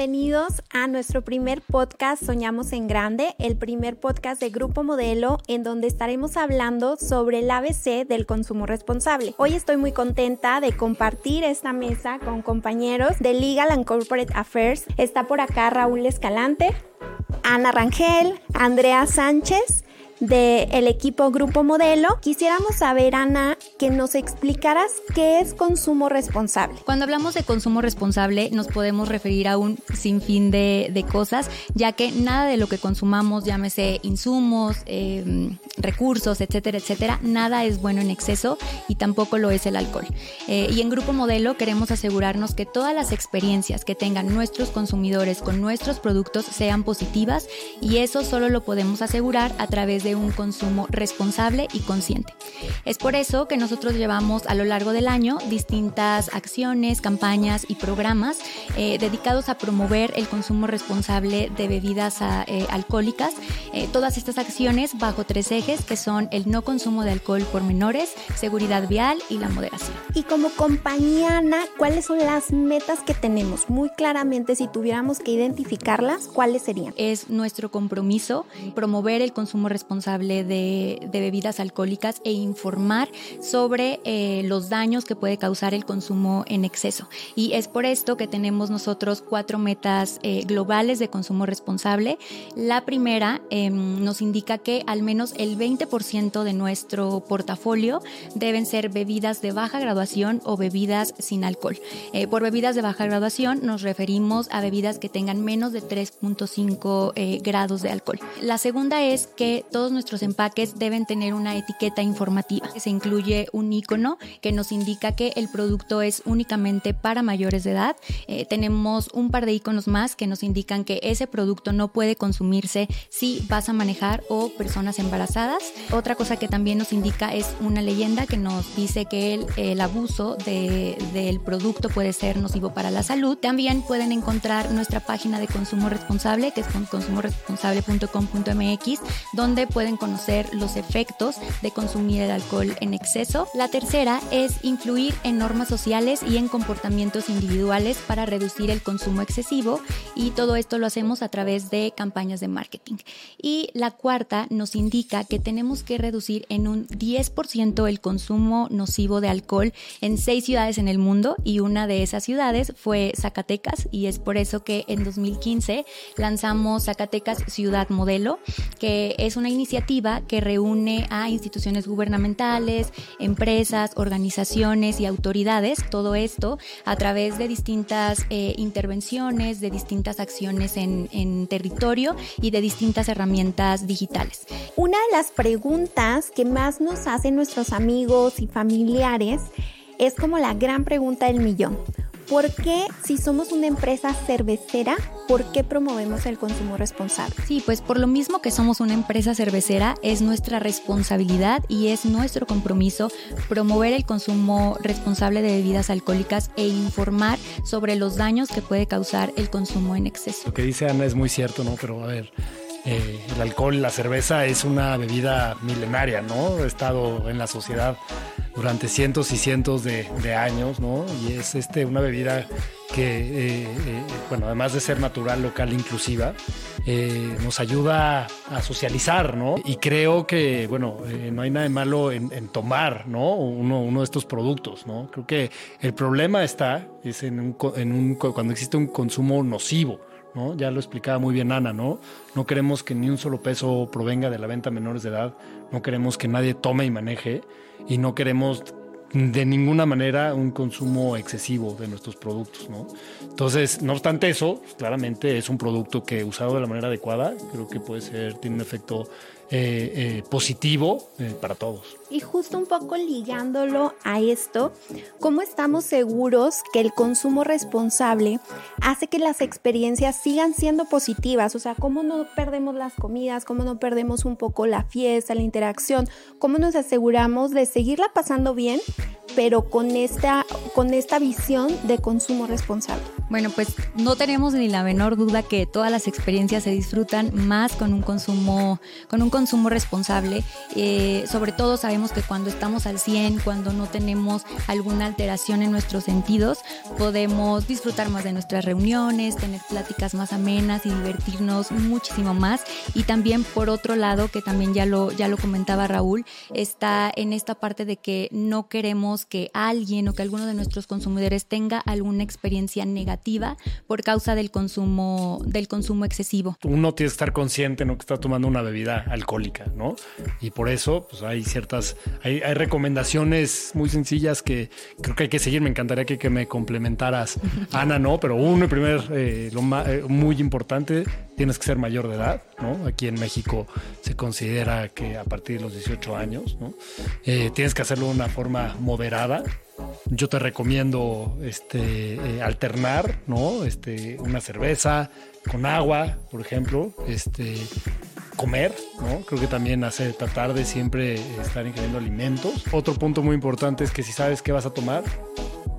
bienvenidos a nuestro primer podcast Soñamos en Grande, el primer podcast de Grupo Modelo en donde estaremos hablando sobre el ABC del consumo responsable. Hoy estoy muy contenta de compartir esta mesa con compañeros de Legal and Corporate Affairs. Está por acá Raúl Escalante, Ana Rangel, Andrea Sánchez del equipo Grupo Modelo. Quisiéramos saber, Ana, que nos explicaras qué es consumo responsable. Cuando hablamos de consumo responsable, nos podemos referir a un sinfín de, de cosas, ya que nada de lo que consumamos, llámese insumos, eh, recursos, etcétera, etcétera, nada es bueno en exceso y tampoco lo es el alcohol. Eh, y en Grupo Modelo queremos asegurarnos que todas las experiencias que tengan nuestros consumidores con nuestros productos sean positivas y eso solo lo podemos asegurar a través de un consumo responsable y consciente. Es por eso que nosotros llevamos a lo largo del año distintas acciones, campañas y programas eh, dedicados a promover el consumo responsable de bebidas eh, alcohólicas. Eh, todas estas acciones bajo tres ejes que son el no consumo de alcohol por menores, seguridad vial y la moderación. Y como compañía, Ana, ¿cuáles son las metas que tenemos? Muy claramente, si tuviéramos que identificarlas, ¿cuáles serían? Es nuestro compromiso promover el consumo responsable de, bebidas alcohólicas e informar sobre eh, los daños que puede causar el consumo en exceso. Y es por esto que tenemos nosotros cuatro metas eh, globales de consumo responsable. La primera em, nos indica que al menos el 20% de nuestro portafolio deben ser bebidas de baja graduación o bebidas sin alcohol. Eh, por bebidas de baja graduación nos referimos a bebidas que tengan menos de 3.5 grados de alcohol. La segunda es que todos nuestros empaques deben tener una etiqueta informativa. Se incluye un icono que nos indica que el producto es únicamente para mayores de edad. Eh, tenemos un par de iconos más que nos indican que ese producto no puede consumirse si vas a manejar o personas embarazadas. Otra cosa que también nos indica es una leyenda que nos dice que el, el abuso de, del producto puede ser nocivo para la salud. También pueden encontrar nuestra página de consumo responsable, que es consumoresponsable.com.mx, donde pueden pueden conocer los efectos de consumir el alcohol en exceso. La tercera es influir en normas sociales y en comportamientos individuales para reducir el consumo excesivo y todo esto lo hacemos a través de campañas de marketing. Y la cuarta nos indica que tenemos que reducir en un 10% el consumo nocivo de alcohol en seis ciudades en el mundo y una de esas ciudades fue Zacatecas y es por eso que en 2015 lanzamos Zacatecas Ciudad Modelo, que es una iniciativa que reúne a instituciones gubernamentales, empresas, organizaciones y autoridades, todo esto a través de distintas eh, intervenciones, de distintas acciones en territorio y de distintas herramientas digitales. Una de las preguntas que más nos hacen nuestros amigos y familiares es como la gran pregunta del millón. ¿Por qué, si somos una empresa cervecera, por qué promovemos el consumo responsable? Sí, pues por lo mismo que somos una empresa cervecera, es nuestra responsabilidad y es nuestro compromiso promover el consumo responsable de bebidas alcohólicas e informar sobre los daños que puede causar el consumo en exceso. Lo que dice Ana es muy cierto, ¿no? Pero a ver, eh, el alcohol, la cerveza es una bebida milenaria, ¿no? Ha estado en la sociedad durante cientos y cientos de, años, ¿no? Y es este, una bebida que, eh, eh, bueno, además de ser natural, local, inclusiva, nos ayuda a socializar, ¿no? Y creo que, bueno, no hay nada de malo en, tomar, ¿no? Uno, uno, de estos productos, ¿no? Creo que el problema está es en, un, en un, cuando existe un consumo nocivo. Ya lo explicaba muy bien Ana, ¿no? No queremos que ni un solo peso provenga de la venta a menores de edad, no queremos que nadie tome y maneje y no queremos de ninguna manera un consumo excesivo de nuestros productos, ¿no? Entonces, no obstante eso, claramente es un producto que usado de la manera adecuada, creo que puede ser, tiene un efecto eh, eh, positivo eh, para todos. Y justo un poco ligándolo a esto, ¿cómo estamos seguros que el consumo responsable hace que las experiencias sigan siendo positivas? O sea, ¿cómo no perdemos las comidas? ¿Cómo no perdemos un poco la fiesta, la interacción? ¿Cómo nos aseguramos de seguirla pasando bien, pero con esta, con esta visión de consumo responsable? Bueno, pues no tenemos ni la menor duda que todas las experiencias se disfrutan más con un consumo, con un consumo consumo responsable, eh, sobre todo sabemos que cuando estamos al 100, cuando no tenemos alguna alteración en nuestros sentidos, podemos disfrutar más de nuestras reuniones, tener pláticas más amenas y divertirnos muchísimo más. Y también por otro lado, que también ya lo, ya lo comentaba Raúl, está en esta parte de que no queremos que alguien o que alguno de nuestros consumidores tenga alguna experiencia negativa por causa del consumo, del consumo excesivo. Uno tiene que estar consciente ¿no? que está tomando una bebida alcohólica, ¿no? Y por eso pues, hay ciertas, hay, hay recomendaciones muy sencillas que creo que hay que seguir. Me encantaría que, que me complementaras, Ana, ¿no? Pero uno, primer, eh, lo más, eh, muy importante, tienes que ser mayor de edad, ¿no? Aquí en México se considera que a partir de los 18 años, ¿no? Eh, tienes que hacerlo de una forma moderada. Yo te recomiendo este, eh, alternar, ¿no? Este, una cerveza con agua, por ejemplo, este, comer, ¿no? Creo que también hace tratar de siempre estar ingiriendo alimentos. Otro punto muy importante es que si sabes qué vas a tomar,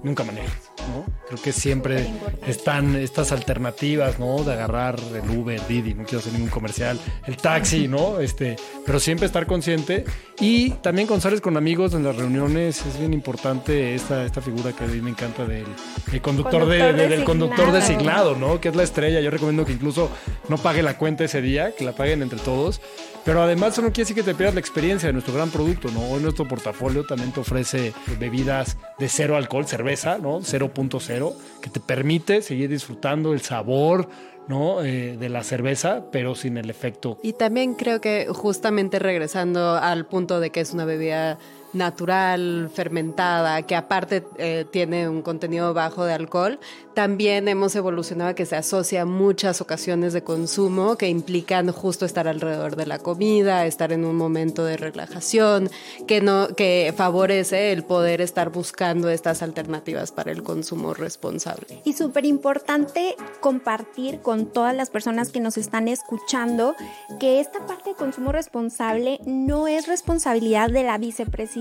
nunca manejes, ¿no? Creo que siempre están estas alternativas, ¿no? De agarrar el Uber, Didi, no quiero hacer ningún comercial, el taxi, ¿no? Este, pero siempre estar consciente y también cuando sales con amigos en las reuniones es bien importante esta, esta figura que a mí me encanta del el conductor, de- Conductor de- del conductor designado. designado, ¿no? Que es la estrella. Yo recomiendo que incluso no pague la cuenta ese día, que la paguen entre todos. Pero además eso no quiere decir que te pierdas la experiencia de nuestro gran producto, ¿no? Hoy nuestro portafolio también te ofrece bebidas de cero alcohol, cerveza, ¿no? 0.0, que te permite seguir disfrutando el sabor, ¿no? Eh, de la cerveza, pero sin el efecto Y también creo que justamente regresando al punto de que es una bebida natural, fermentada, que aparte eh, tiene un contenido bajo de alcohol, también hemos evolucionado a que se asocia a muchas ocasiones de consumo que implican justo estar alrededor de la comida, estar en un momento de relajación, que no, que favorece el poder estar buscando estas alternativas para el consumo responsable. Y súper importante compartir con todas las personas que nos están escuchando que esta parte de consumo responsable no es responsabilidad de la vicepresidencia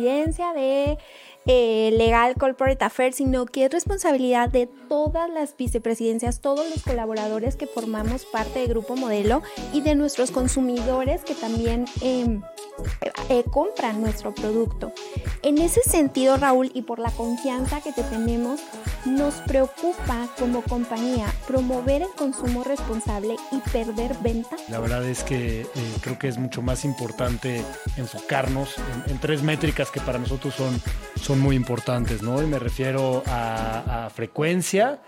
de eh, Legal Corporate Affairs, sino que es responsabilidad de todas las vicepresidencias, todos los colaboradores que formamos parte de Grupo Modelo y de nuestros consumidores que también... em, eh, compran nuestro producto. En ese sentido, Raúl, y por la confianza que te tenemos, nos preocupa como compañía promover el consumo responsable y perder venta. La verdad es que eh, creo que es mucho más importante enfocarnos en, en tres métricas que para nosotros son, son muy importantes, ¿no? Y me refiero a, a frecuencia,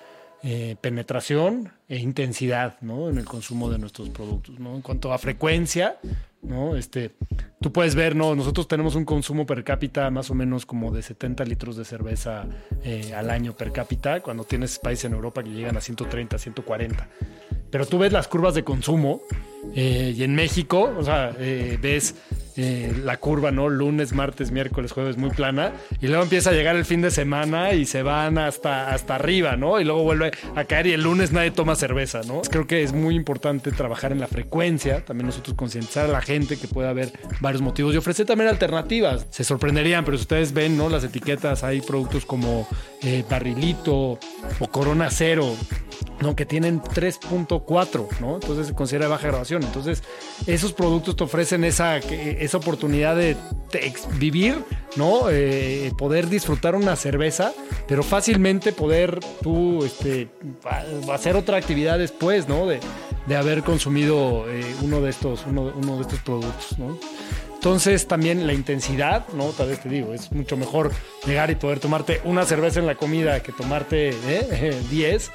eh, penetración e intensidad, ¿no? En el consumo de nuestros productos, ¿no? En cuanto a frecuencia, ¿no? Este, tú puedes ver, ¿no? Nosotros tenemos un consumo per cápita más o menos como de 70 litros de cerveza eh, al año per cápita, cuando tienes países en Europa que llegan a 130, 140. Pero tú ves las curvas de consumo eh, y en México, o sea, eh, ves eh, la curva, ¿no? Lunes, martes, miércoles, jueves muy plana y luego empieza a llegar el fin de semana y se van hasta, hasta arriba, ¿no? Y luego vuelve a caer y el lunes nadie toma cerveza, ¿no? Creo que es muy importante trabajar en la frecuencia, también nosotros concientizar a la gente que puede haber varios motivos y ofrecer también alternativas. Se sorprenderían, pero si ustedes ven, ¿no? Las etiquetas, hay productos como eh, Barrilito o Corona Cero, ¿no? Que tienen 3.4, ¿no? Entonces se considera baja grabación. Entonces, esos productos te ofrecen esa, esa oportunidad de vivir, ¿no? Eh, poder disfrutar una cerveza, pero fácilmente poder tú este, hacer otra actividad después, ¿no? De, de haber consumido eh, uno, de estos, uno, de estos productos, ¿no? Entonces también la intensidad, ¿no? Tal vez te digo, es mucho mejor llegar y poder tomarte una cerveza en la comida que tomarte ¿eh? 10, eh,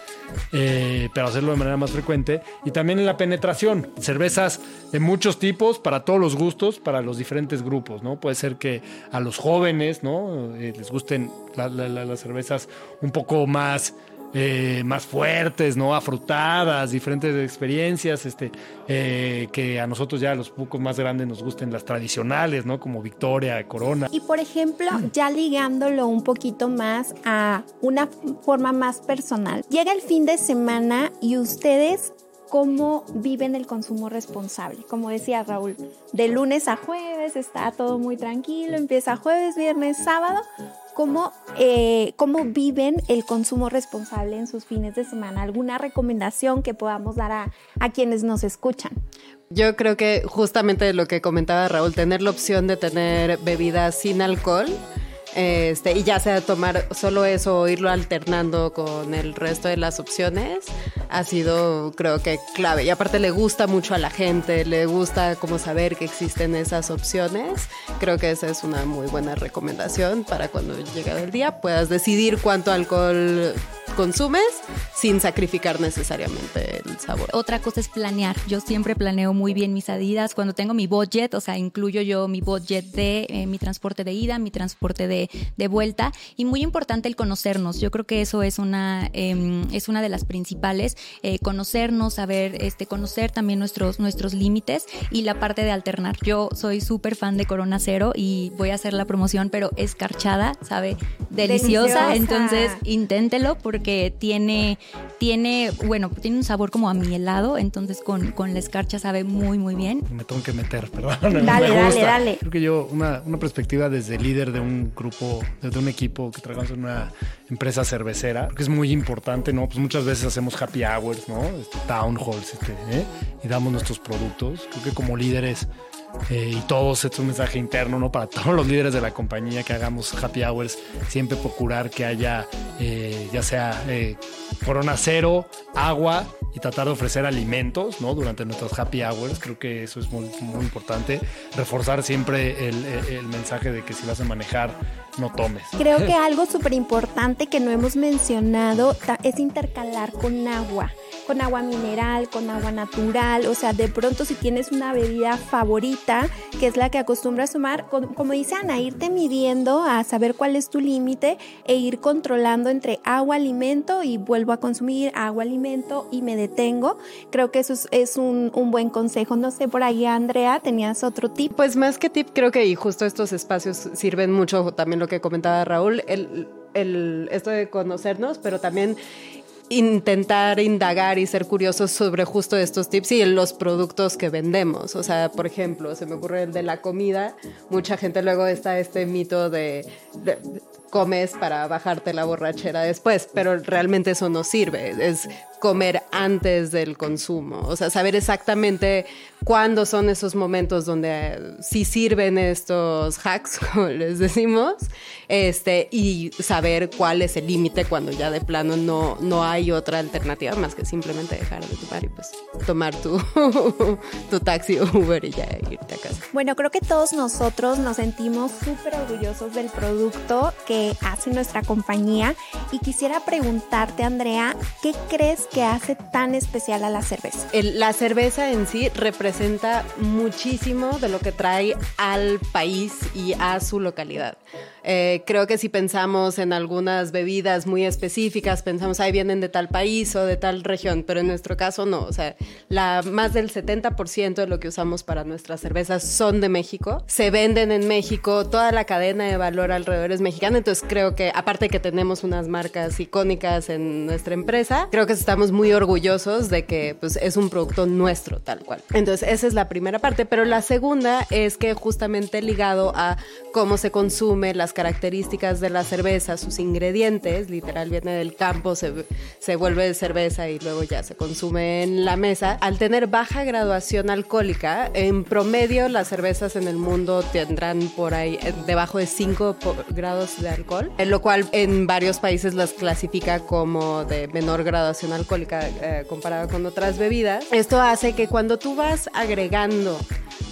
pero hacerlo de manera más frecuente. Y también en la penetración, cervezas de muchos tipos, para todos los gustos, para los diferentes grupos, ¿no? Puede ser que a los jóvenes, ¿no? Eh, les gusten la- la- la- las cervezas un poco más eh, más fuertes, ¿no? Afrutadas, diferentes experiencias, este, eh, que a nosotros ya, los pocos más grandes, nos gusten las tradicionales, ¿no? Como Victoria, Corona. Y por ejemplo, ya ligándolo un poquito más a una forma más personal, llega el fin de semana y ustedes cómo viven el consumo responsable. Como decía Raúl, de lunes a jueves está todo muy tranquilo, empieza jueves, viernes, sábado. ¿Cómo, eh, ¿cómo viven el consumo responsable en sus fines de semana? ¿Alguna recomendación que podamos dar a, a quienes nos escuchan? Yo creo que justamente lo que comentaba Raúl, tener la opción de tener bebidas sin alcohol este, y ya sea tomar solo eso o irlo alternando con el resto de las opciones, ha sido creo que clave. Y aparte le gusta mucho a la gente, le gusta como saber que existen esas opciones. Creo que esa es una muy buena recomendación para cuando llegue el día puedas decidir cuánto alcohol consumes sin sacrificar necesariamente el sabor. Otra cosa es planear. Yo siempre planeo muy bien mis adidas. Cuando tengo mi budget, o sea, incluyo yo mi budget de eh, mi transporte de ida, mi transporte de, de, vuelta. Y muy importante el conocernos. Yo creo que eso es una, eh, es una de las principales. Eh, conocernos, saber, este, conocer también nuestros, nuestros límites y la parte de alternar. Yo soy súper fan de Corona Cero y voy a hacer la promoción, pero escarchada, sabe, deliciosa. deliciosa. Entonces, inténtelo porque que tiene, tiene, bueno, tiene un sabor como a mi helado, entonces con, con la escarcha sabe muy, muy bien. Me tengo que meter, perdón. Dale, dale, dale. Creo que yo, una, una perspectiva desde líder de un grupo, desde un equipo que trabajamos en una empresa cervecera, que es muy importante, ¿no? Pues muchas veces hacemos happy hours, ¿no? Este, town halls, este, ¿eh? y damos nuestros productos. Creo que como líderes eh, y todos, es un mensaje interno, ¿no? Para todos los líderes de la compañía que hagamos happy hours, siempre procurar que haya, eh, ya sea eh, corona cero, agua y tratar de ofrecer alimentos, ¿no? Durante nuestros happy hours, creo que eso es muy, muy importante. Reforzar siempre el, el, mensaje de que si vas a manejar, no tomes. Creo que algo súper importante que no hemos mencionado es intercalar con agua con agua mineral, con agua natural, o sea, de pronto si tienes una bebida favorita, que es la que acostumbras tomar, como dice Ana, irte midiendo a saber cuál es tu límite e ir controlando entre agua, alimento y vuelvo a consumir agua, alimento y me detengo. Creo que eso es, un, un, buen consejo. No sé, por ahí, Andrea, ¿tenías otro tip? Pues más que tip, creo que y justo estos espacios sirven mucho, también lo que comentaba Raúl, el, el, esto de conocernos, pero también intentar indagar y ser curiosos sobre justo estos tips y los productos que vendemos. O sea, por ejemplo, se me ocurre el de la comida. Mucha gente luego está este mito de, de comes para bajarte la borrachera después, pero realmente eso no sirve. Es comer antes del consumo, o sea, saber exactamente cuándo son esos momentos donde sí sirven estos hacks, como les decimos, este, y saber cuál es el límite cuando ya de plano no, no hay otra alternativa más que simplemente dejar de tomar y pues tomar tu, tu taxi o Uber y ya irte a casa. Bueno, creo que todos nosotros nos sentimos súper orgullosos del producto que hace nuestra compañía y quisiera preguntarte, Andrea, ¿qué crees que hace tan especial a la cerveza? La cerveza en sí representa muchísimo de lo que trae al país y a su localidad. Eh, creo que si pensamos en algunas bebidas muy específicas, pensamos, ahí vienen de tal país o de tal región, pero en nuestro caso no. O sea, la, más del 70% de lo que usamos para nuestras cervezas son de México, se venden en México, toda la cadena de valor alrededor es mexicana, entonces creo que aparte que tenemos unas marcas icónicas en nuestra empresa, creo que estamos muy orgullosos de que pues, es un producto nuestro tal cual. Entonces esa es la primera parte, pero la segunda es que justamente ligado a cómo se consume, las características de la cerveza, sus ingredientes, literal viene del campo, se, se vuelve cerveza y luego ya se consume en la mesa. Al tener baja graduación alcohólica, en promedio las cervezas en el mundo tendrán por ahí eh, debajo de 5 grados de alcohol, en lo cual en varios países las clasifica como de menor graduación alcohólica eh, comparada con otras bebidas. Esto hace que cuando tú vas agregando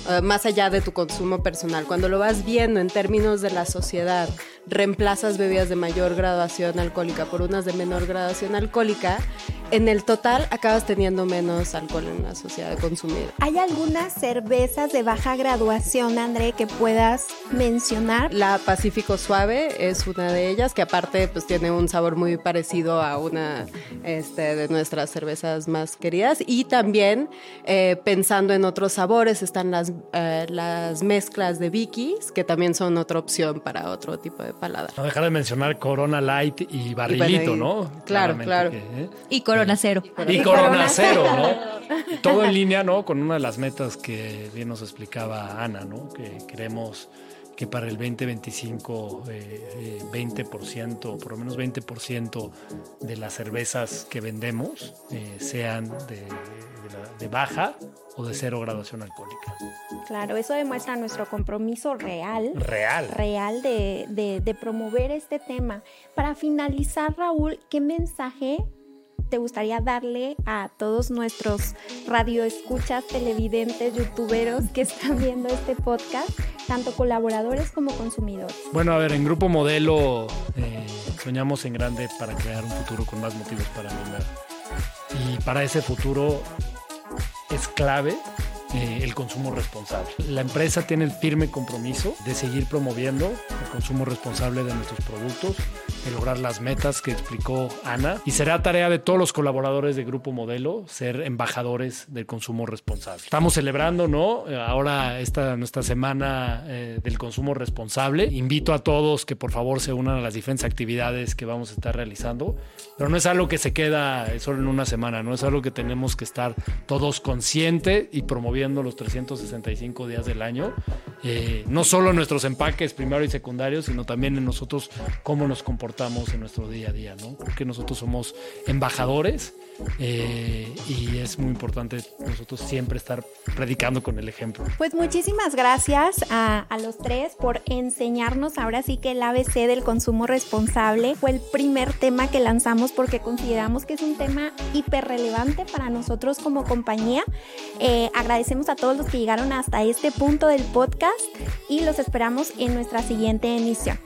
Uh, más allá de tu consumo personal. Cuando lo vas viendo en términos de la sociedad, reemplazas bebidas de mayor graduación alcohólica por unas de menor graduación alcohólica, en el total acabas teniendo menos alcohol en la sociedad consumida. ¿Hay algunas cervezas de baja graduación, André, que puedas mencionar? La Pacífico Suave es una de ellas, que aparte pues tiene un sabor muy parecido a una este, de nuestras cervezas más queridas. Y también eh, pensando en otros sabores están las, eh, las mezclas de Vicky's, que también son otra opción para otro tipo de paladar. No dejar de mencionar Corona Light y Barrilito, y ¿no? Claro, claro. Que, ¿eh? Y Corona Cero. Y, Corona Cero, ¿no? Todo en línea, ¿no? Con una de las metas que bien nos explicaba Ana, ¿no? Que queremos que para el 2025 eh, 20%, por lo menos 20% de las cervezas que vendemos eh, sean de, de, la, de baja o de cero graduación alcohólica. Claro, eso demuestra nuestro compromiso real. Real. Real de, de, de, promover este tema. Para finalizar, Raúl, ¿qué mensaje te gustaría darle a todos nuestros radioescuchas, televidentes, youtuberos que están viendo este podcast, tanto colaboradores como consumidores? Bueno, a ver, en Grupo Modelo eh, soñamos en grande para crear un futuro con más motivos para brindar. Y para ese futuro es clave eh, el consumo responsable. La empresa tiene el firme compromiso de seguir promoviendo el consumo responsable de nuestros productos, de lograr las metas que explicó Ana y será tarea de todos los colaboradores de Grupo Modelo ser embajadores del consumo responsable. Estamos celebrando, ¿no? Ahora esta nuestra semana eh, del consumo responsable. Invito a todos que por favor se unan a las diferentes actividades que vamos a estar realizando, pero no es algo que se queda solo en una semana, no es algo que tenemos que estar todos conscientes y promoviendo los 365 días del año, eh, no solo en nuestros empaques primarios y secundarios, sino también en nosotros cómo nos comportamos en nuestro día a día, ¿no? Porque nosotros somos embajadores eh, y es muy importante nosotros siempre estar predicando con el ejemplo. Pues muchísimas gracias a, los tres por enseñarnos ahora sí que el ABC del consumo responsable fue el primer tema que lanzamos porque consideramos que es un tema hiper relevante para nosotros como compañía. Eh, agradecemos a todos los que llegaron hasta este punto del y los esperamos en nuestra siguiente emisión.